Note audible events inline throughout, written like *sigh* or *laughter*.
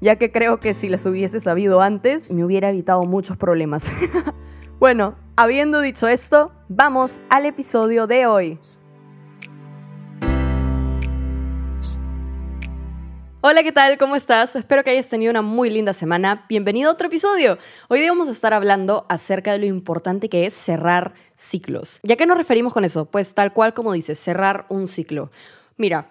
ya que creo que si las hubiese sabido antes me hubiera evitado muchos problemas. *laughs* bueno, habiendo dicho esto, vamos al episodio de hoy. Hola, ¿qué tal? ¿Cómo estás? Espero que hayas tenido una muy linda semana. Bienvenido a otro episodio. Hoy día vamos a estar hablando acerca de lo importante que es cerrar ciclos. ¿Ya qué nos referimos con eso? Pues tal cual como dices, cerrar un ciclo. Mira,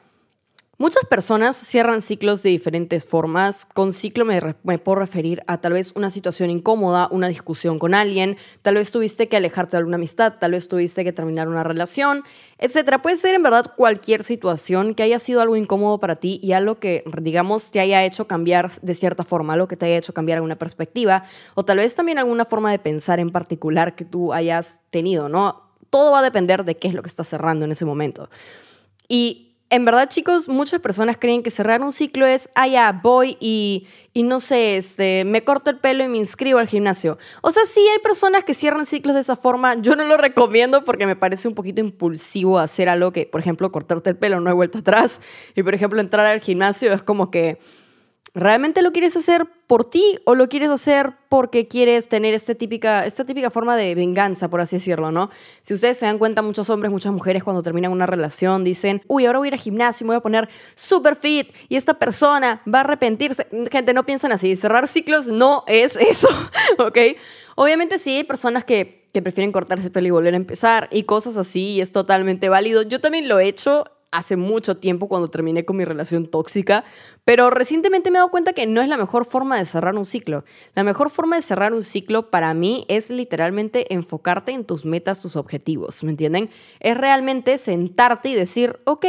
Muchas personas cierran ciclos de diferentes formas. Con ciclo me, puedo referir a tal vez una situación incómoda, una discusión con alguien, tal vez tuviste que alejarte de alguna amistad, tal vez tuviste que terminar una relación, etc. Puede ser en verdad cualquier situación que haya sido algo incómodo para ti y algo que, digamos, te haya hecho cambiar de cierta forma, algo que te haya hecho cambiar alguna perspectiva, o tal vez también alguna forma de pensar en particular que tú hayas tenido, ¿no? Todo va a depender de qué es lo que estás cerrando en ese momento. Y en verdad, chicos, muchas personas creen que cerrar un ciclo es, ah, ya, voy y, y no sé, este, me corto el pelo y me inscribo al gimnasio. O sea, sí hay personas que cierran ciclos de esa forma. Yo no lo recomiendo porque me parece un poquito impulsivo hacer algo que, por ejemplo, cortarte el pelo, no hay vuelta atrás. Y, por ejemplo, entrar al gimnasio es como que ¿Realmente lo quieres hacer por ti o lo quieres hacer porque quieres tener esta típica, esta típica forma de venganza, por así decirlo, ¿no? Si ustedes se dan cuenta, muchos hombres, muchas mujeres cuando terminan una relación dicen, uy, ahora voy a ir al gimnasio y me voy a poner super fit y esta persona va a arrepentirse. Gente, no piensan así. Cerrar ciclos no es *laughs* eso, ¿ok? Obviamente sí hay personas que, que prefieren cortarse el pelo y volver a empezar y cosas así y es totalmente válido. Yo también lo he hecho hace mucho tiempo cuando terminé con mi relación tóxica, pero recientemente me he dado cuenta que no es la mejor forma de cerrar un ciclo. La mejor forma de cerrar un ciclo para mí es literalmente enfocarte en tus metas, tus objetivos, ¿me entienden? Es realmente sentarte y decir, ok,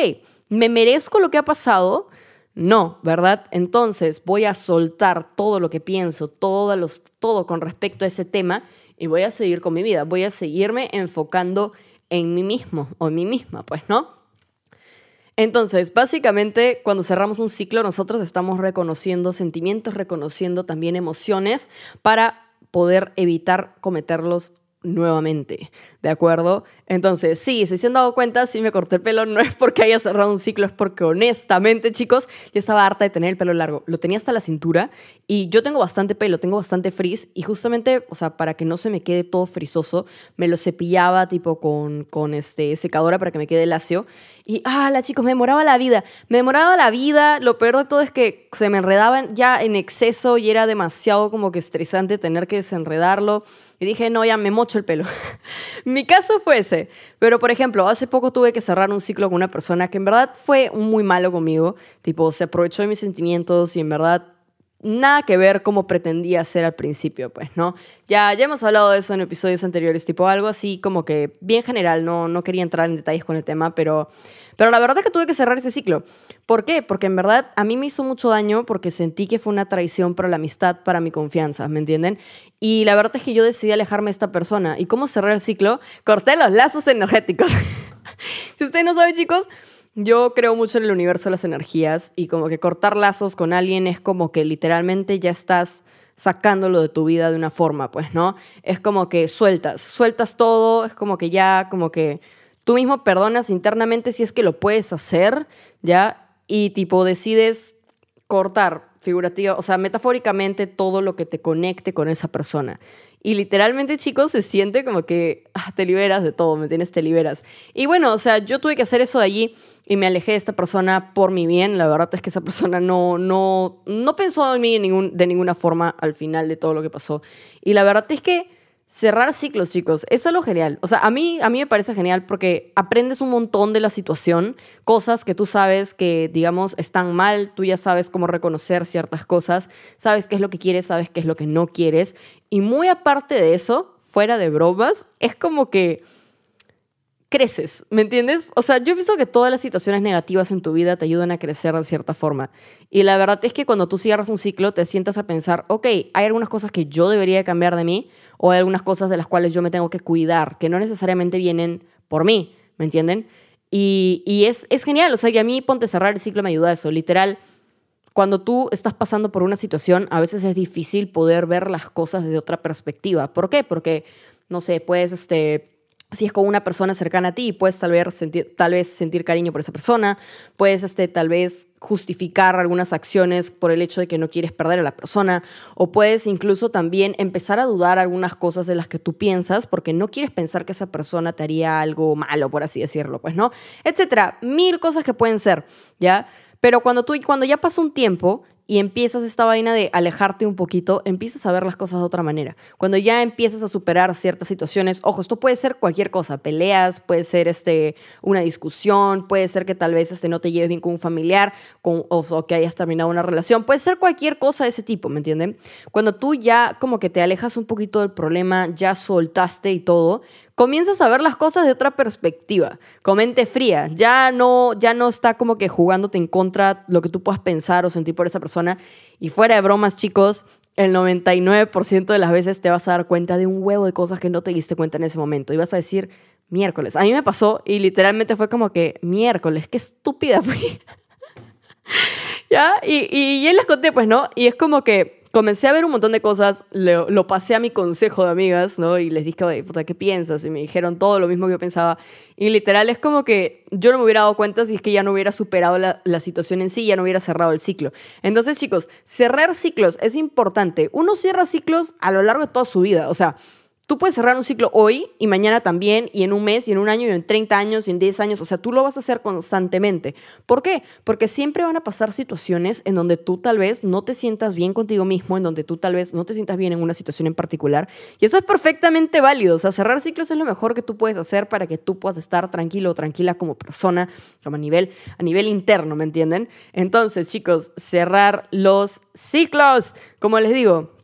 ¿me merezco lo que ha pasado? No, ¿verdad? Entonces voy a soltar todo lo que pienso, todo, los, todo con respecto a ese tema y voy a seguir con mi vida, voy a seguirme enfocando en mí mismo o en mí misma, pues, ¿no? Entonces, básicamente, cuando cerramos un ciclo, nosotros estamos reconociendo sentimientos, reconociendo también emociones para poder evitar cometerlos nuevamente, ¿de acuerdo? Entonces, sí, si se han dado cuenta, si me corté el pelo, no es porque haya cerrado un ciclo, es porque honestamente, chicos, ya estaba harta de tener el pelo largo. Lo tenía hasta la cintura y yo tengo bastante pelo, tengo bastante frizz y justamente, o sea, para que no se me quede todo frisoso, me lo cepillaba tipo con, con este, secadora para que me quede lacio. Y, ah, la chicos, me demoraba la vida, me demoraba la vida. Lo peor de todo es que se me enredaban ya en exceso y era demasiado como que estresante tener que desenredarlo. Y dije, no, ya me mocho el pelo. *laughs* Mi caso fue ese. Pero, por ejemplo, hace poco tuve que cerrar un ciclo con una persona que en verdad fue muy malo conmigo. Tipo, se aprovechó de mis sentimientos y en verdad nada que ver como pretendía ser al principio, pues, ¿no? Ya, ya hemos hablado de eso en episodios anteriores, tipo algo así como que bien general, no, no quería entrar en detalles con el tema, pero pero la verdad es que tuve que cerrar ese ciclo. ¿Por qué? Porque en verdad a mí me hizo mucho daño porque sentí que fue una traición para la amistad, para mi confianza, ¿me entienden? Y la verdad es que yo decidí alejarme de esta persona. ¿Y cómo cerrar el ciclo? Corté los lazos energéticos. *laughs* si ustedes no saben, chicos, yo creo mucho en el universo de las energías y como que cortar lazos con alguien es como que literalmente ya estás sacándolo de tu vida de una forma, pues, ¿no? Es como que sueltas, sueltas todo, es como que ya, como que tú mismo perdonas internamente si es que lo puedes hacer, ¿ya? Y tipo decides cortar figurativa, o sea, metafóricamente todo lo que te conecte con esa persona. Y literalmente, chicos, se siente como que ah, te liberas de todo, ¿me tienes? Te liberas. Y bueno, o sea, yo tuve que hacer eso de allí y me alejé de esta persona por mi bien. La verdad es que esa persona no, no, no pensó en mí ningún, de ninguna forma al final de todo lo que pasó. Y la verdad es que Cerrar ciclos, chicos, es algo genial. O sea, a mí, a mí me parece genial porque aprendes un montón de la situación, cosas que tú sabes que, digamos, están mal, tú ya sabes cómo reconocer ciertas cosas, sabes qué es lo que quieres, sabes qué es lo que no quieres. Y muy aparte de eso, fuera de bromas, es como que creces, ¿me entiendes? O sea, yo pienso que todas las situaciones negativas en tu vida te ayudan a crecer de cierta forma. Y la verdad es que cuando tú cierras un ciclo, te sientas a pensar, ok, hay algunas cosas que yo debería cambiar de mí o hay algunas cosas de las cuales yo me tengo que cuidar, que no necesariamente vienen por mí, ¿me entienden? Y, y es, es genial, o sea, que a mí ponte cerrar el ciclo me ayuda a eso, literal. Cuando tú estás pasando por una situación, a veces es difícil poder ver las cosas desde otra perspectiva. ¿Por qué? Porque, no sé, puedes este, si es con una persona cercana a ti, puedes tal vez sentir, tal vez sentir cariño por esa persona, puedes este, tal vez justificar algunas acciones por el hecho de que no quieres perder a la persona, o puedes incluso también empezar a dudar algunas cosas de las que tú piensas porque no quieres pensar que esa persona te haría algo malo, por así decirlo, pues, ¿no? Etcétera, mil cosas que pueden ser, ¿ya? Pero cuando tú, cuando ya pasa un tiempo y empiezas esta vaina de alejarte un poquito, empiezas a ver las cosas de otra manera. Cuando ya empiezas a superar ciertas situaciones, ojo, esto puede ser cualquier cosa, peleas, puede ser este, una discusión, puede ser que tal vez este, no te lleves bien con un familiar con, o, que hayas terminado una relación, puede ser cualquier cosa de ese tipo, ¿me entienden? Cuando tú ya como que te alejas un poquito del problema, ya soltaste y todo, comienzas a ver las cosas de otra perspectiva, con mente fría. Ya no, ya no está como que jugándote en contra lo que tú puedas pensar o sentir por esa persona. Y fuera de bromas, chicos, el 99% de las veces te vas a dar cuenta de un huevo de cosas que no te diste cuenta en ese momento. Y vas a decir, miércoles. A mí me pasó y literalmente fue como que, miércoles, qué estúpida fui. *laughs* ¿Ya? Y, y, y él les conté, pues, ¿no? Y es como que comencé a ver un montón de cosas, lo, pasé a mi consejo de amigas, ¿no? Y les dije, puta, ¿qué piensas? Y me dijeron todo lo mismo que yo pensaba. Y literal es como que yo no me hubiera dado cuenta si es que ya no hubiera superado la, la situación en sí, ya no hubiera cerrado el ciclo. Entonces, chicos, cerrar ciclos es importante. Uno cierra ciclos a lo largo de toda su vida. O sea, Tú puedes cerrar un ciclo hoy y mañana también, y en un mes, y en un año, y en 30 años, y en 10 años. O sea, tú lo vas a hacer constantemente. ¿Por qué? Porque siempre van a pasar situaciones en donde tú tal vez no te sientas bien contigo mismo, en donde tú tal vez no te sientas bien en una situación en particular. Y eso es perfectamente válido. O sea, cerrar ciclos es lo mejor que tú puedes hacer para que tú puedas estar tranquilo o tranquila como persona, como a nivel, a nivel interno, ¿me entienden? Entonces, chicos, cerrar los ciclos. Como les digo,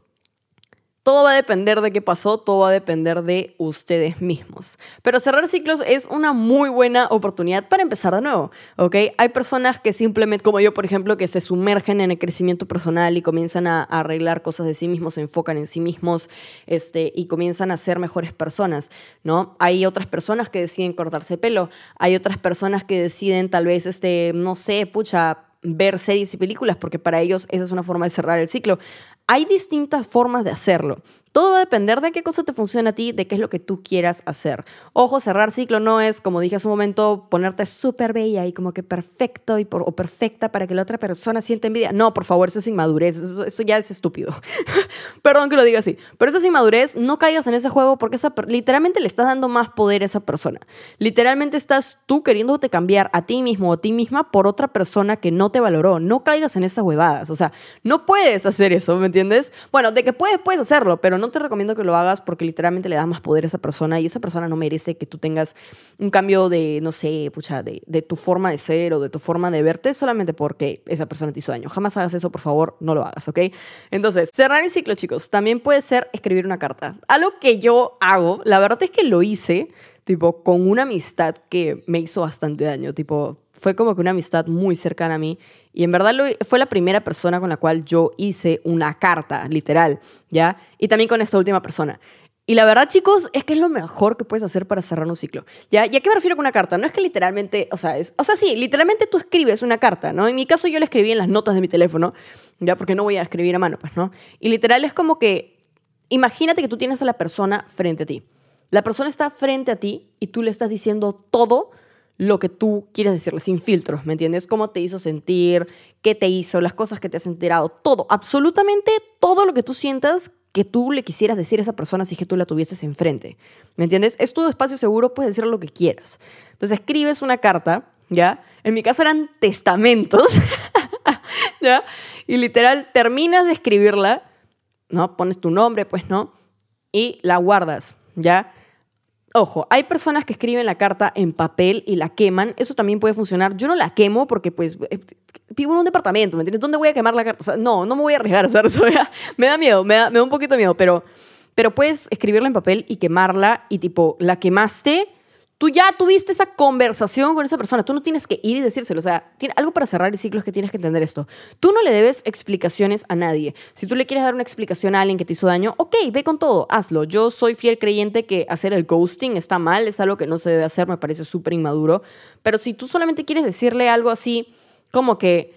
todo va a depender de qué pasó, todo va a depender de ustedes mismos. Pero cerrar ciclos es una muy buena oportunidad para empezar de nuevo, ¿ok? Hay personas que simplemente, como yo, por ejemplo, que se sumergen en el crecimiento personal y comienzan a, arreglar cosas de sí mismos, se enfocan en sí mismos este, y comienzan a ser mejores personas, ¿no? Hay otras personas que deciden cortarse pelo, hay otras personas que deciden tal vez, este, no sé, pucha, ver series y películas, porque para ellos esa es una forma de cerrar el ciclo. Hay distintas formas de hacerlo. Todo va a depender de qué cosa te funciona a ti, de qué es lo que tú quieras hacer. Ojo, cerrar ciclo no es, como dije hace un momento, ponerte súper bella y como que perfecto y o perfecta para que la otra persona sienta envidia. No, por favor, eso es inmadurez, eso, ya es estúpido. *laughs* Perdón que lo diga así, pero eso es inmadurez, no caigas en ese juego porque esa, literalmente le estás dando más poder a esa persona. Literalmente estás tú queriéndote cambiar a ti mismo o a ti misma por otra persona que no te valoró. No caigas en esas huevadas, o sea, no puedes hacer eso, ¿me entiendes? Bueno, de que puedes, puedes hacerlo, pero no no te recomiendo que lo hagas porque literalmente le da más poder a esa persona y esa persona no merece que tú tengas un cambio de, no sé, pucha, de, de tu forma de ser o de tu forma de verte solamente porque esa persona te hizo daño. Jamás hagas eso, por favor, no lo hagas, ¿ok? Entonces, cerrar el ciclo, chicos, también puede ser escribir una carta. Algo que yo hago, la verdad es que lo hice, tipo, con una amistad que me hizo bastante daño, tipo, fue como que una amistad muy cercana a mí y en verdad fue la primera persona con la cual yo hice una carta, literal, ¿ya? Y también con esta última persona. Y la verdad, chicos, es que es lo mejor que puedes hacer para cerrar un ciclo. ¿Ya? ¿Y a qué me refiero con una carta? No es que literalmente, o sea, es, o sea, sí, literalmente tú escribes una carta, ¿no? En mi caso yo la escribí en las notas de mi teléfono, ¿ya? Porque no voy a escribir a mano, pues, ¿no? Y literal es como que, imagínate que tú tienes a la persona frente a ti. La persona está frente a ti y tú le estás diciendo todo lo que tú quieres decirle, sin filtros, ¿me entiendes? Cómo te hizo sentir, qué te hizo, las cosas que te has enterado, todo, absolutamente todo lo que tú sientas que tú le quisieras decir a esa persona si es que tú la tuvieses enfrente, ¿me entiendes? Es tu espacio seguro, puedes decir lo que quieras. Entonces escribes una carta, ¿ya? En mi caso eran testamentos, *laughs* ¿ya? Y literal terminas de escribirla, ¿no? Pones tu nombre, pues, ¿no? Y la guardas, ¿ya? Ojo, hay personas que escriben la carta en papel y la queman. Eso también puede funcionar. Yo no la quemo porque, pues, eh, vivo en un departamento, ¿me entiendes? ¿Dónde voy a quemar la carta? no, no me voy a arriesgar a hacer eso. me da miedo, me da, un poquito de miedo, pero, pero puedes escribirla en papel y quemarla y, tipo, la quemaste, Tú ya tuviste esa conversación con esa persona, tú no tienes que ir y decírselo. O sea, tiene, algo para cerrar el ciclo es que tienes que entender esto. Tú no le debes explicaciones a nadie. Si tú le quieres dar una explicación a alguien que te hizo daño, ok, ve con todo, hazlo. Yo soy fiel creyente que hacer el ghosting está mal, es algo que no se debe hacer, me parece súper inmaduro. Pero si tú solamente quieres decirle algo así, como que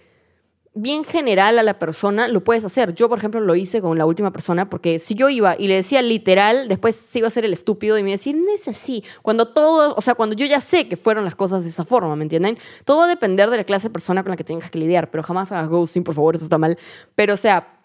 bien general a la persona, lo puedes hacer. Yo, por ejemplo, lo hice con la última persona porque si yo iba y le decía literal, después se iba a ser el estúpido y me iba a no es así. Cuando todo, o sea, cuando yo ya sé que fueron las cosas de esa forma, ¿me entienden? Todo va a depender de la clase de persona con la que tengas que lidiar, pero jamás hagas ghosting, por favor, eso está mal. Pero, o sea,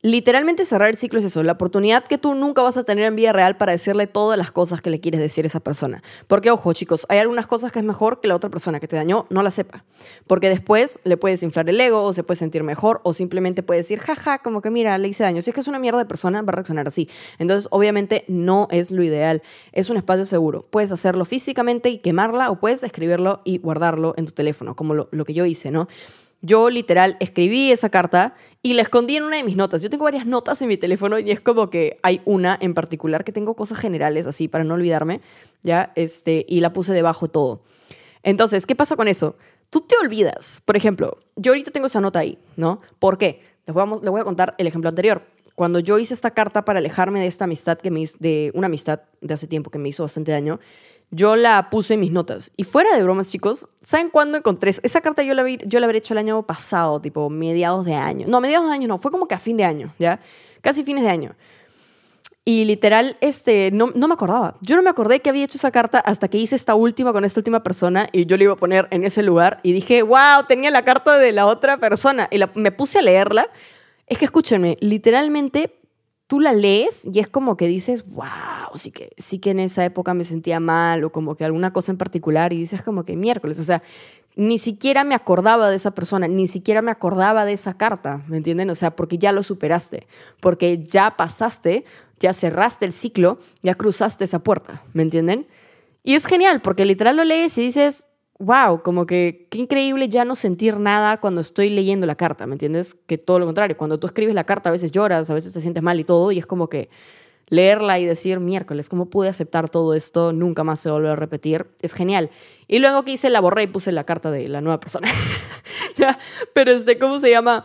Literalmente cerrar el ciclo es eso, la oportunidad que tú nunca vas a tener en vida real para decirle todas las cosas que le quieres decir a esa persona. Porque, ojo, chicos, hay algunas cosas que es mejor que la otra persona que te dañó no la sepa. Porque después le puedes inflar el ego, o se puede sentir mejor, o simplemente puede decir, jaja, como que mira, le hice daño. Si es que es una mierda de persona, va a reaccionar así. Entonces, obviamente, no es lo ideal. Es un espacio seguro. Puedes hacerlo físicamente y quemarla, o puedes escribirlo y guardarlo en tu teléfono, como lo, lo que yo hice, ¿no? Yo literal escribí esa carta y la escondí en una de mis notas. Yo tengo varias notas en mi teléfono y es como que hay una en particular que tengo cosas generales así para no olvidarme, ¿ya? Este, y la puse debajo de todo. Entonces, ¿qué pasa con eso? Tú te olvidas. Por ejemplo, yo ahorita tengo esa nota ahí, ¿no? ¿Por qué? Les voy a, les voy a contar el ejemplo anterior. Cuando yo hice esta carta para alejarme de esta amistad que me hizo, de una amistad de hace tiempo que me hizo bastante daño, yo la puse en mis notas. Y fuera de bromas, chicos, ¿saben cuándo encontré? Esa carta yo la, vi, yo la habría hecho el año pasado, tipo mediados de año. No, mediados de año no, fue como que a fin de año, ¿ya? Casi fines de año. Y literal, este, no, no me acordaba. Yo no me acordé que había hecho esa carta hasta que hice esta última con esta última persona y yo le iba a poner en ese lugar y dije, wow, tenía la carta de la otra persona. Y la, me puse a leerla. Es que escúchenme, literalmente tú la lees y es como que dices, wow, sí que, sí que en esa época me sentía mal o como que alguna cosa en particular y dices como que miércoles, o sea, ni siquiera me acordaba de esa persona, ni siquiera me acordaba de esa carta, ¿me entienden? O sea, porque ya lo superaste, porque ya pasaste, ya cerraste el ciclo, ya cruzaste esa puerta, ¿me entienden? Y es genial, porque literal lo lees y dices, wow, como que qué increíble ya no sentir nada cuando estoy leyendo la carta, ¿me entiendes? Que todo lo contrario, cuando tú escribes la carta a veces lloras, a veces te sientes mal y todo, y es como que leerla y decir, miércoles, ¿cómo pude aceptar todo esto? Nunca más se vuelve a repetir. Es genial. Y luego que hice, la borré y puse la carta de la nueva persona. *laughs* Pero este, ¿cómo se llama?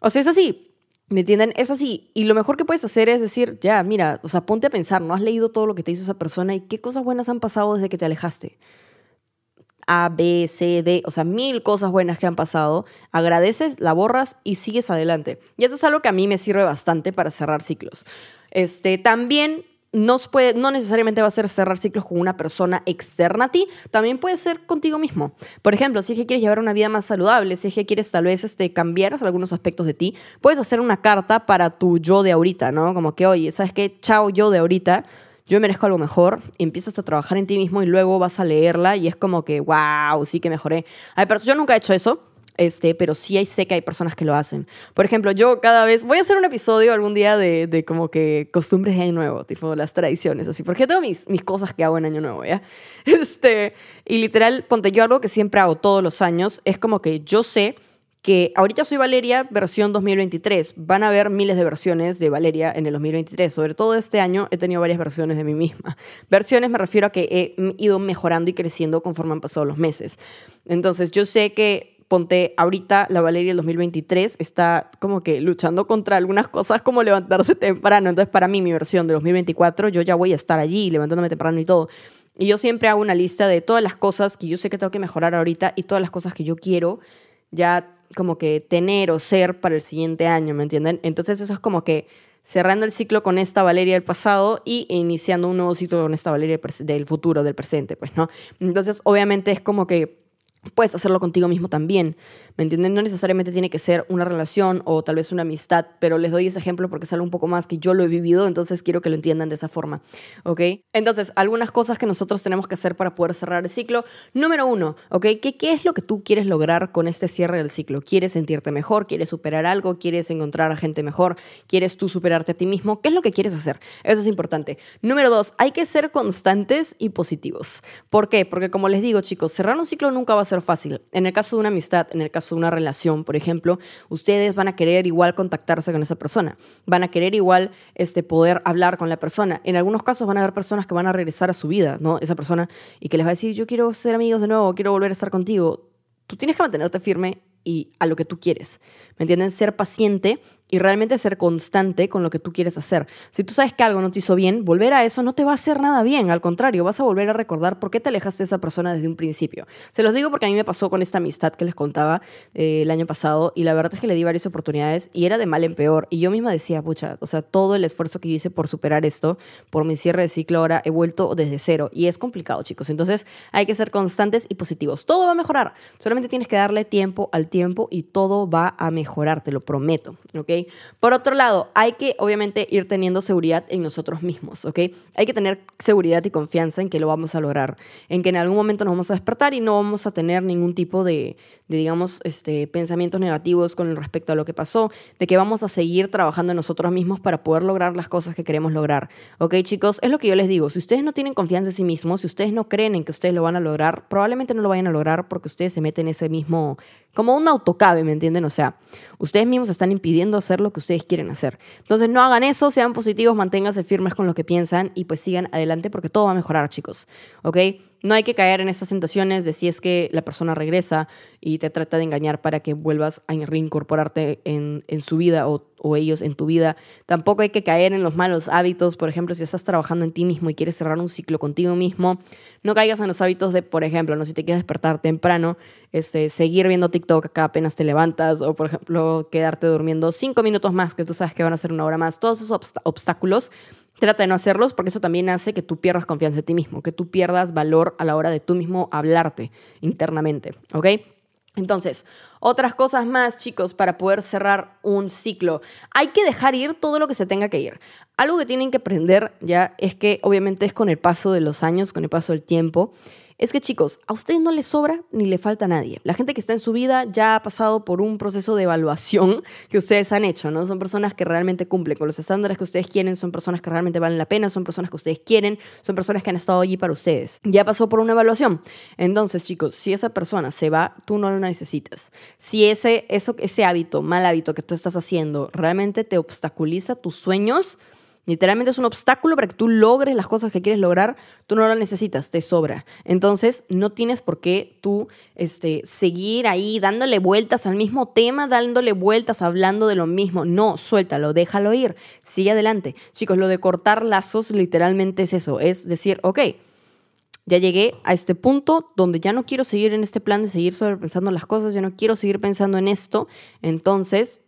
O sea, es así. ¿Me entienden? Es así. Y lo mejor que puedes hacer es decir, ya, mira, o sea, ponte a pensar, ¿no has leído todo lo que te hizo esa persona y qué cosas buenas han pasado desde que te alejaste? A, B, C, D, o sea, mil cosas buenas que han pasado, agradeces, la borras y sigues adelante. Y eso es algo que a mí me sirve bastante para cerrar ciclos. Este, también no, puede, no necesariamente va a ser cerrar ciclos con una persona externa a ti, también puede ser contigo mismo. Por ejemplo, si es que quieres llevar una vida más saludable, si es que quieres tal vez este, cambiar algunos aspectos de ti, puedes hacer una carta para tu yo de ahorita, ¿no? Como que, oye, ¿sabes qué? Chao, yo de ahorita yo merezco algo mejor, empiezas a trabajar en ti mismo y luego vas a leerla y es como que, wow, sí que mejoré. Hay yo nunca he hecho eso, este, pero sí sé que hay personas que lo hacen. Por ejemplo, yo cada vez voy a hacer un episodio algún día de, de como que costumbres de año nuevo, tipo las tradiciones, así, porque yo tengo mis, mis cosas que hago en año nuevo, ¿ya? *laughs* Este, y literal, ponte yo algo que siempre hago todos los años, es como que yo sé que ahorita soy Valeria versión 2023. Van a haber miles de versiones de Valeria en el 2023. Sobre todo este año he tenido varias versiones de mí misma. *laughs* Versiones me refiero a que he ido mejorando y creciendo conforme han pasado los meses. Entonces yo sé que ponte ahorita la Valeria del 2023 está como que luchando contra algunas cosas como levantarse temprano. Entonces para mí mi versión de 2024 yo ya voy a estar allí levantándome temprano y todo. Y yo siempre hago una lista de todas las cosas que yo sé que tengo que mejorar ahorita y todas las cosas que yo quiero ya como que tener o ser para el siguiente año, ¿me entienden? Entonces eso es como que cerrando el ciclo con esta Valeria del pasado y iniciando un nuevo ciclo con esta Valeria del futuro, del presente, pues, ¿no? Entonces, obviamente es como que puedes hacerlo contigo mismo también. ¿Me entienden? No necesariamente tiene que ser una relación o tal vez una amistad, pero les doy ese ejemplo porque es algo un poco más que yo lo he vivido, entonces quiero que lo entiendan de esa forma, ¿ok? Entonces, algunas cosas que nosotros tenemos que hacer para poder cerrar el ciclo. Número uno, ¿ok? ¿Qué, ¿Qué es lo que tú quieres lograr con este cierre del ciclo? ¿Quieres sentirte mejor? ¿Quieres superar algo? ¿Quieres encontrar a gente mejor? ¿Quieres tú superarte a ti mismo? ¿Qué es lo que quieres hacer? Eso es importante. Número dos, hay que ser constantes y positivos. ¿Por qué? Porque como les digo, chicos, cerrar un ciclo nunca va a ser fácil. En el caso de una amistad, en el caso una relación, por ejemplo, ustedes van a querer igual contactarse con esa persona, van a querer igual este, poder hablar con la persona. En algunos casos van a haber personas que van a regresar a su vida, ¿no? Esa persona, y que les va a decir, yo quiero ser amigos de nuevo, quiero volver a estar contigo. Tú tienes que mantenerte firme y a lo que tú quieres. ¿Me entienden? Ser paciente y realmente ser constante con lo que tú quieres hacer. Si tú sabes que algo no te hizo bien, volver a eso no te va a hacer nada bien. Al contrario, vas a volver a recordar por qué te alejaste de esa persona desde un principio. Se los digo porque a mí me pasó con esta amistad que les contaba eh, el año pasado y la verdad es que le di varias oportunidades y era de mal en peor. Y yo misma decía, pucha, o sea, todo el esfuerzo que yo hice por superar esto, por mi cierre de ciclo ahora, he vuelto desde cero. Y es complicado, chicos. Entonces hay que ser constantes y positivos. Todo va a mejorar. Solamente tienes que darle tiempo al tiempo y todo va a mejorar, te lo prometo. ¿Ok? Por otro lado, hay que obviamente ir teniendo seguridad en nosotros mismos, ¿ok? Hay que tener seguridad y confianza en que lo vamos a lograr, en que en algún momento nos vamos a despertar y no vamos a tener ningún tipo de, digamos, este, pensamientos negativos con respecto a lo que pasó, de que vamos a seguir trabajando en nosotros mismos para poder lograr las cosas que queremos lograr, ¿ok, chicos? Es lo que yo les digo, si ustedes no tienen confianza en sí mismos, si ustedes no creen en que ustedes lo van a lograr, probablemente no lo vayan a lograr porque ustedes se meten en ese mismo como un autocabe, ¿me entienden? O sea, ustedes mismos están impidiendo hacer lo que ustedes quieren hacer. Entonces, no hagan eso, sean positivos, manténganse firmes con lo que piensan y pues sigan adelante porque todo va a mejorar, chicos. ¿Ok? No hay que caer en esas tentaciones de si es que la persona regresa y te trata de engañar para que vuelvas a reincorporarte en, en su vida o, o, ellos en tu vida. Tampoco hay que caer en los malos hábitos. Por ejemplo, si estás trabajando en ti mismo y quieres cerrar un ciclo contigo mismo, no caigas en los hábitos de, por ejemplo, no si te quieres despertar temprano, este, seguir viendo TikTok acá apenas te levantas o, por ejemplo, quedarte durmiendo cinco minutos más, que tú sabes que van a ser una hora más. Todos esos obstáculos Trata de no hacerlos porque eso también hace que tú pierdas confianza en ti mismo, que tú pierdas valor a la hora de tú mismo hablarte internamente, ¿ok? Entonces, otras cosas más, chicos, para poder cerrar un ciclo. Hay que dejar ir todo lo que se tenga que ir. Algo que tienen que aprender ya es que obviamente es con el paso de los años, con el paso del tiempo, es que chicos, a ustedes no les sobra ni le falta a nadie. La gente que está en su vida ya ha pasado por un proceso de evaluación que ustedes han hecho, ¿no? Son personas que realmente cumplen con los estándares que ustedes quieren, son personas que realmente valen la pena, son personas que ustedes quieren, son personas que han estado allí para ustedes. Ya pasó por una evaluación. Entonces, chicos, si esa persona se va, tú no lo necesitas. Si ese, eso, ese hábito, mal hábito que tú estás haciendo, realmente te obstaculiza tus sueños, Literalmente es un obstáculo para que tú logres las cosas que quieres lograr. Tú no lo necesitas, te sobra. Entonces, no tienes por qué tú este, seguir ahí dándole vueltas al mismo tema, dándole vueltas, hablando de lo mismo. No, suéltalo, déjalo ir. Sigue adelante. Chicos, lo de cortar lazos literalmente es eso. Es decir, ok, ya llegué a este punto donde ya no quiero seguir en este plan de seguir sobrepensando las cosas, ya no quiero seguir pensando en esto. Entonces,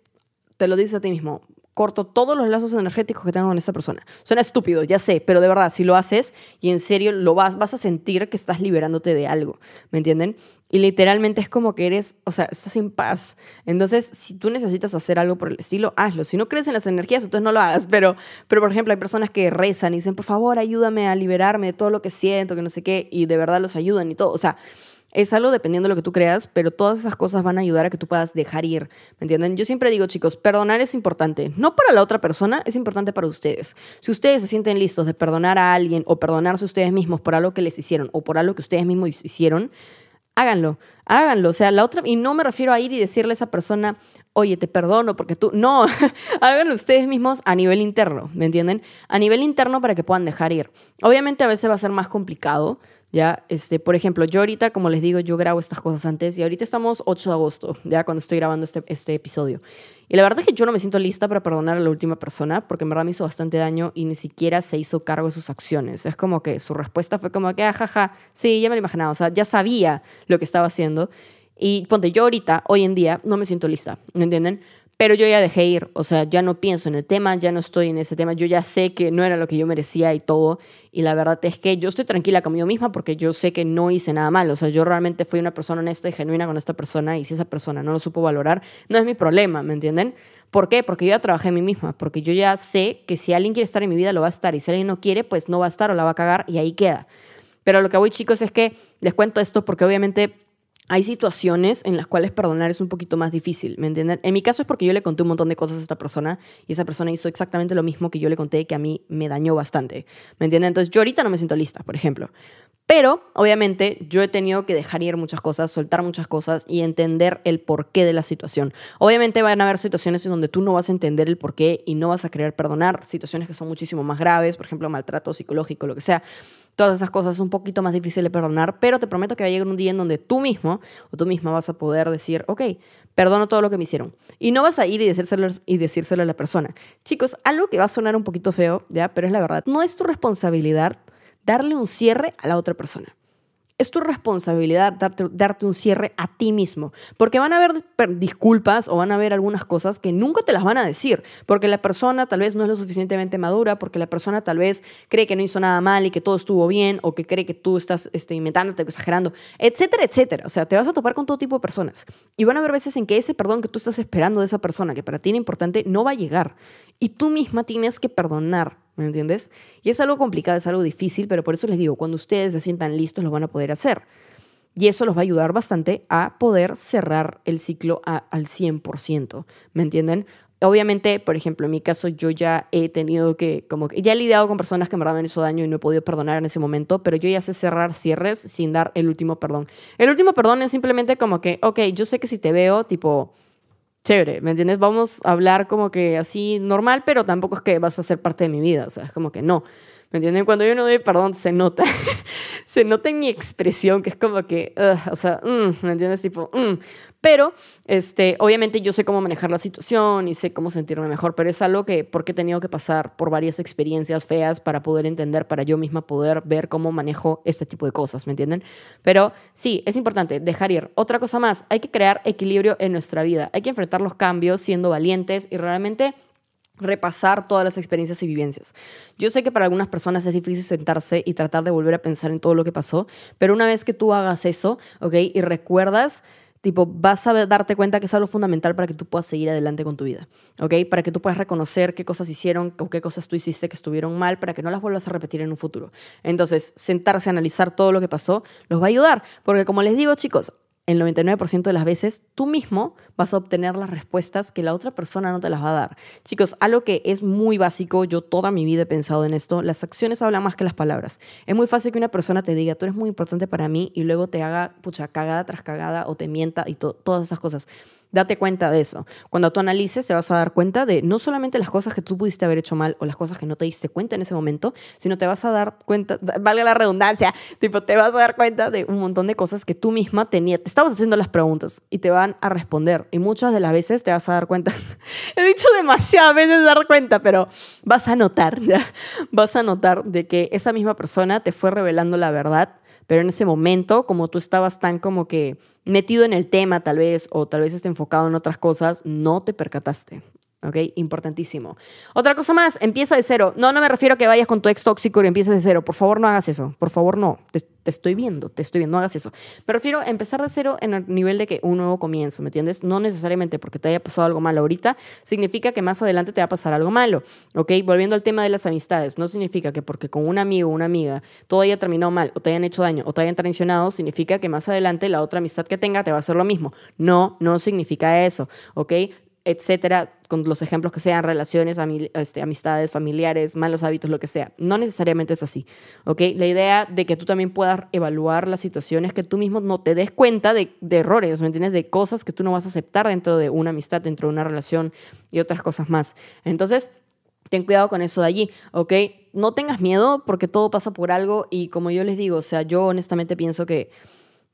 te lo dices a ti mismo, corto todos los lazos energéticos que tengo con esa persona. Suena estúpido, ya sé, pero de verdad, si lo haces y en serio lo vas, vas a sentir que estás liberándote de algo, ¿me entienden? Y literalmente es como que eres, o sea, estás en paz. Entonces, si tú necesitas hacer algo por el estilo, hazlo. Si no crees en las energías, entonces no lo hagas. Pero, pero por ejemplo, hay personas que rezan y dicen, por favor, ayúdame a liberarme de todo lo que siento, que no sé qué, y de verdad los ayudan y todo. O sea, es algo dependiendo de lo que tú creas, pero todas esas cosas van a ayudar a que tú puedas dejar ir, ¿me entienden? Yo siempre digo, chicos, perdonar es importante, no para la otra persona, es importante para ustedes. Si ustedes se sienten listos de perdonar a alguien o perdonarse ustedes mismos por algo que les hicieron o por algo que ustedes mismos hicieron, háganlo, háganlo. O sea, la otra, y no me refiero a ir y decirle a esa persona, oye, te perdono porque tú, no, *laughs* háganlo ustedes mismos a nivel interno, ¿me entienden? A nivel interno para que puedan dejar ir. Obviamente a veces va a ser más complicado, ¿ya? Este, por ejemplo, yo ahorita, como les digo, yo grabo estas cosas antes y ahorita estamos 8 de agosto, ya cuando estoy grabando este, este episodio. Y la verdad es que yo no me siento lista para perdonar a la última persona porque en verdad me hizo bastante daño y ni siquiera se hizo cargo de sus acciones. Es como que su respuesta fue como que, ah, sí, ya me lo imaginaba, o sea, ya sabía lo que estaba haciendo. Y ponte, yo ahorita, hoy en día, no me siento lista, ¿me entienden? pero yo ya dejé ir, o sea, ya no pienso en el tema, ya no estoy en ese tema, yo ya sé que no era lo que yo merecía y todo, y la verdad es que yo estoy tranquila conmigo misma porque yo sé que no hice nada mal, o sea, yo realmente fui una persona honesta y genuina con esta persona y si esa persona no lo supo valorar, no es mi problema, ¿me entienden? ¿Por qué? Porque yo ya trabajé en mí misma, porque yo ya sé que si alguien quiere estar en mi vida, lo va a estar, y si alguien no quiere, pues no va a estar o la va a cagar y ahí queda. Pero lo que voy, chicos, es que les cuento esto porque obviamente hay situaciones en las cuales perdonar es un poquito más difícil, ¿me entienden? En mi caso es porque yo le conté un montón de cosas a esta persona y esa persona hizo exactamente lo mismo que yo le conté que a mí me dañó bastante, ¿me entienden? Entonces yo ahorita no me siento lista, por ejemplo. Pero, obviamente, yo he tenido que dejar ir muchas cosas, soltar muchas cosas y entender el porqué de la situación. Obviamente van a haber situaciones en donde tú no vas a entender el porqué y no vas a querer perdonar, situaciones que son muchísimo más graves, por ejemplo, maltrato psicológico, lo que sea. Todas esas cosas son un poquito más difíciles de perdonar, pero te prometo que va a llegar un día en donde tú mismo o tú misma vas a poder decir, ok, perdono todo lo que me hicieron. Y no vas a ir y decírselo, y decírselo a la persona. Chicos, algo que va a sonar un poquito feo, ¿ya? Pero es la verdad. No es tu responsabilidad darle un cierre a la otra persona. Es tu responsabilidad darte, un cierre a ti mismo, porque van a haber disculpas o van a haber algunas cosas que nunca te las van a decir, porque la persona tal vez no es lo suficientemente madura, porque la persona tal vez cree que no hizo nada mal y que todo estuvo bien, o que cree que tú estás este, inventándote, exagerando, etcétera, etcétera. O sea, te vas a topar con todo tipo de personas. Y van a haber veces en que ese perdón que tú estás esperando de esa persona, que para ti era importante, no va a llegar. Y tú misma tienes que perdonar ¿me entiendes? Y es algo complicado, es algo difícil, pero por eso les digo, cuando ustedes se sientan listos lo van a poder hacer. Y eso los va a ayudar bastante a poder cerrar el ciclo al 100%, ¿me entienden? Obviamente, por ejemplo, en mi caso yo ya he tenido que, como que ya he lidiado con personas que me han hecho daño y no he podido perdonar en ese momento, pero yo ya sé cerrar cierres sin dar el último perdón. El último perdón es simplemente como que, ok, yo sé que si te veo, tipo, chévere, ¿me entiendes? Vamos a hablar como que así normal, pero tampoco es que vas a ser parte de mi vida, o sea, es como que no. ¿Me entienden? Cuando yo no doy perdón, se nota. *laughs* se nota en mi expresión, que es como que, o sea, mm, ¿me entiendes? Tipo, mm. Pero, este, obviamente yo sé cómo manejar la situación y sé cómo sentirme mejor, pero es algo que, porque he tenido que pasar por varias experiencias feas para poder entender, para yo misma poder ver cómo manejo este tipo de cosas, ¿me entienden? Pero sí, es importante dejar ir. Otra cosa más, hay que crear equilibrio en nuestra vida. Hay que enfrentar los cambios siendo valientes y realmente repasar todas las experiencias y vivencias. Yo sé que para algunas personas es difícil sentarse y tratar de volver a pensar en todo lo que pasó, pero una vez que tú hagas eso, ¿ok? Y recuerdas, tipo, vas a darte cuenta que es algo fundamental para que tú puedas seguir adelante con tu vida, ¿ok? Para que tú puedas reconocer qué cosas hicieron o qué cosas tú hiciste que estuvieron mal para que no las vuelvas a repetir en un futuro. Entonces, sentarse a analizar todo lo que pasó los va a ayudar, porque como les digo, chicos, el 99% de las veces tú mismo vas a obtener las respuestas que la otra persona no te las va a dar. Chicos, algo que es muy básico, yo toda mi vida he pensado en esto, las acciones hablan más que las palabras. Es muy fácil que una persona te diga, tú eres muy importante para mí y luego te haga, pucha, cagada tras cagada o te mienta y todas esas cosas. Date cuenta de eso. Cuando tú analices, te vas a dar cuenta de no solamente las cosas que tú pudiste haber hecho mal o las cosas que no te diste cuenta en ese momento, sino te vas a dar cuenta, *laughs* valga la redundancia, tipo, te vas a dar cuenta de un montón de cosas que tú misma tenías. Te estabas haciendo las preguntas y te van a responder. Y muchas de las veces te vas a dar cuenta. *laughs* He dicho demasiadas veces dar cuenta, pero vas a notar, ¿ya? *laughs* vas a notar de que esa misma persona te fue revelando la verdad pero en ese momento, como tú estabas tan como que metido en el tema tal vez, o tal vez esté enfocado en otras cosas, no te percataste. ¿Ok? Importantísimo. Otra cosa más, empieza de cero. No, no me refiero a que vayas con tu ex tóxico y empieces de cero. Por favor, no hagas eso. Por favor, no. Estoy viendo, te estoy viendo, no hagas eso. Me refiero a empezar de cero en el nivel de que un nuevo comienzo, ¿me entiendes? No necesariamente porque te haya pasado algo malo ahorita, significa que más adelante te va a pasar algo malo. ¿Ok? Volviendo al tema de las amistades, no significa que porque con un amigo o una amiga todo haya terminado mal, o te hayan hecho daño, o te hayan traicionado, significa que más adelante la otra amistad que tenga te va a hacer lo mismo. No, no significa eso. ¿Ok? Etcétera, con los ejemplos que sean relaciones, este, amistades, familiares, malos hábitos, lo que sea. No necesariamente es así, ¿ok? La idea de que tú también puedas evaluar las situaciones, que tú mismo no te des cuenta de, errores, ¿me entiendes? De cosas que tú no vas a aceptar dentro de una amistad, dentro de una relación y otras cosas más. Entonces, ten cuidado con eso de allí, ¿ok? No tengas miedo porque todo pasa por algo y como yo les digo, o sea, yo honestamente pienso que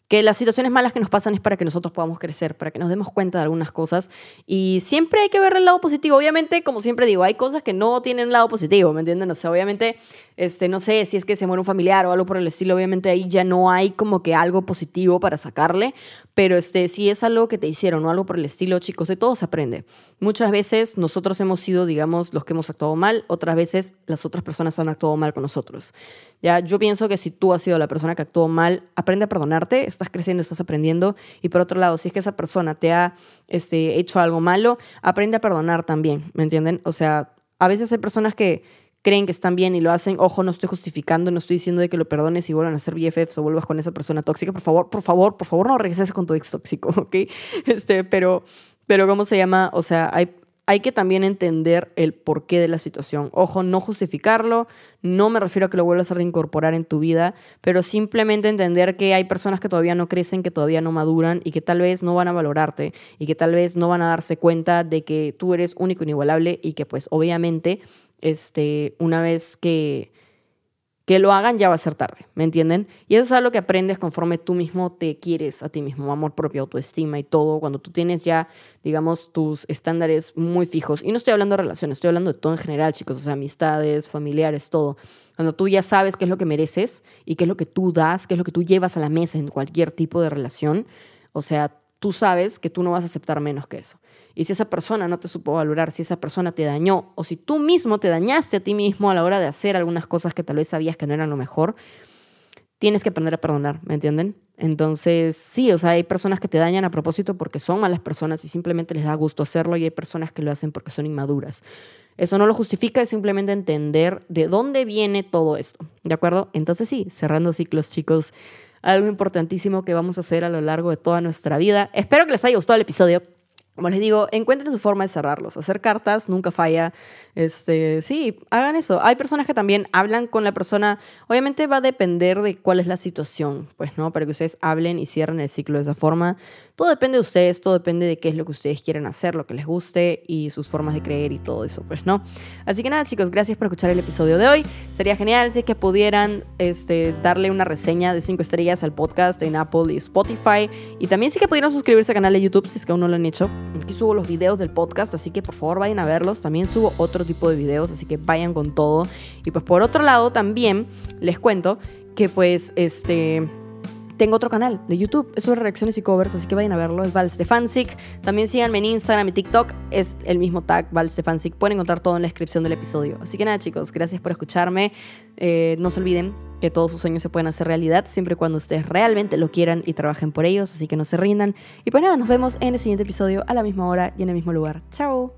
que las situaciones malas que nos pasan es para que nosotros podamos crecer, para que nos demos cuenta de algunas cosas. Y siempre hay que ver el lado positivo. Obviamente, como siempre digo, hay cosas que no tienen lado positivo, ¿me entienden? O sea, obviamente, este, no sé, si es que se muere un familiar o algo por el estilo, obviamente ahí ya no hay como que algo positivo para sacarle. Pero este, si es algo que te hicieron o algo por el estilo, chicos, de todo se aprende. Muchas veces nosotros hemos sido, digamos, los que hemos actuado mal, otras veces las otras personas han actuado mal con nosotros. Ya, yo pienso que si tú has sido la persona que actuó mal, aprende a perdonarte, estás creciendo, estás aprendiendo. Y por otro lado, si es que esa persona te ha este, hecho algo malo, aprende a perdonar también, ¿me entienden? O sea, a veces hay personas que creen que están bien y lo hacen. Ojo, no estoy justificando, no estoy diciendo de que lo perdones y vuelvan a ser BFFs o vuelvas con esa persona tóxica. Por favor, por favor, por favor, no regreses con tu ex tóxico, *laughs* ¿ok? Este, pero, pero ¿cómo se llama? O sea, hay hay que también entender el porqué de la situación. Ojo, no justificarlo, no me refiero a que lo vuelvas a reincorporar en tu vida, pero simplemente entender que hay personas que todavía no crecen, que todavía no maduran y que tal vez no van a valorarte y que tal vez no van a darse cuenta de que tú eres único, inigualable y que pues obviamente este, una vez que que lo hagan ya va a ser tarde, ¿me entienden? Y eso es algo que aprendes conforme tú mismo te quieres a ti mismo, amor propio, autoestima y todo, cuando tú tienes ya, digamos, tus estándares muy fijos. Y no estoy hablando de relaciones, estoy hablando de todo en general, chicos, o sea, amistades, familiares, todo. Cuando tú ya sabes qué es lo que mereces y qué es lo que tú das, qué es lo que tú llevas a la mesa en cualquier tipo de relación, o sea, tú sabes que tú no vas a aceptar menos que eso. Y si esa persona no te supo valorar, si esa persona te dañó, o si tú mismo te dañaste a ti mismo a la hora de hacer algunas cosas que tal vez sabías que no eran lo mejor, tienes que aprender a perdonar, ¿me entienden? Entonces, sí, o sea, hay personas que te dañan a propósito porque son malas personas y simplemente les da gusto hacerlo y hay personas que lo hacen porque son inmaduras. Eso no lo justifica, es simplemente entender de dónde viene todo esto, ¿de acuerdo? Entonces sí, cerrando ciclos, chicos, algo importantísimo que vamos a hacer a lo largo de toda nuestra vida. Espero que les haya gustado el episodio. Como les digo, encuentren su forma de cerrarlos. Hacer cartas nunca falla. Este, sí, hagan eso. Hay personas que también hablan con la persona. Obviamente va a depender de cuál es la situación, pues, ¿no? Para que ustedes hablen y cierren el ciclo de esa forma. Todo depende de ustedes, todo depende de qué es lo que ustedes quieren hacer, lo que les guste y sus formas de creer y todo eso, pues, ¿no? Así que nada, chicos, gracias por escuchar el episodio de hoy. Sería genial si es que pudieran este, darle una reseña de 5 estrellas al podcast en Apple y Spotify. Y también sí que pudieran suscribirse al canal de YouTube si es que aún no lo han hecho. Aquí subo los videos del podcast, así que por favor vayan a verlos. También subo otro tipo de videos, así que vayan con todo. Y pues por otro lado también les cuento que pues este tengo otro canal de YouTube, es sobre reacciones y covers, así que vayan a verlo, es Val Stefancic. También síganme en Instagram y TikTok, es el mismo tag, Val Stefancic. Pueden encontrar todo en la descripción del episodio. Así que nada, chicos, gracias por escucharme. Eh, no se olviden que todos sus sueños se pueden hacer realidad siempre y cuando ustedes realmente lo quieran y trabajen por ellos, así que no se rindan. Y pues nada, nos vemos en el siguiente episodio a la misma hora y en el mismo lugar. Chao.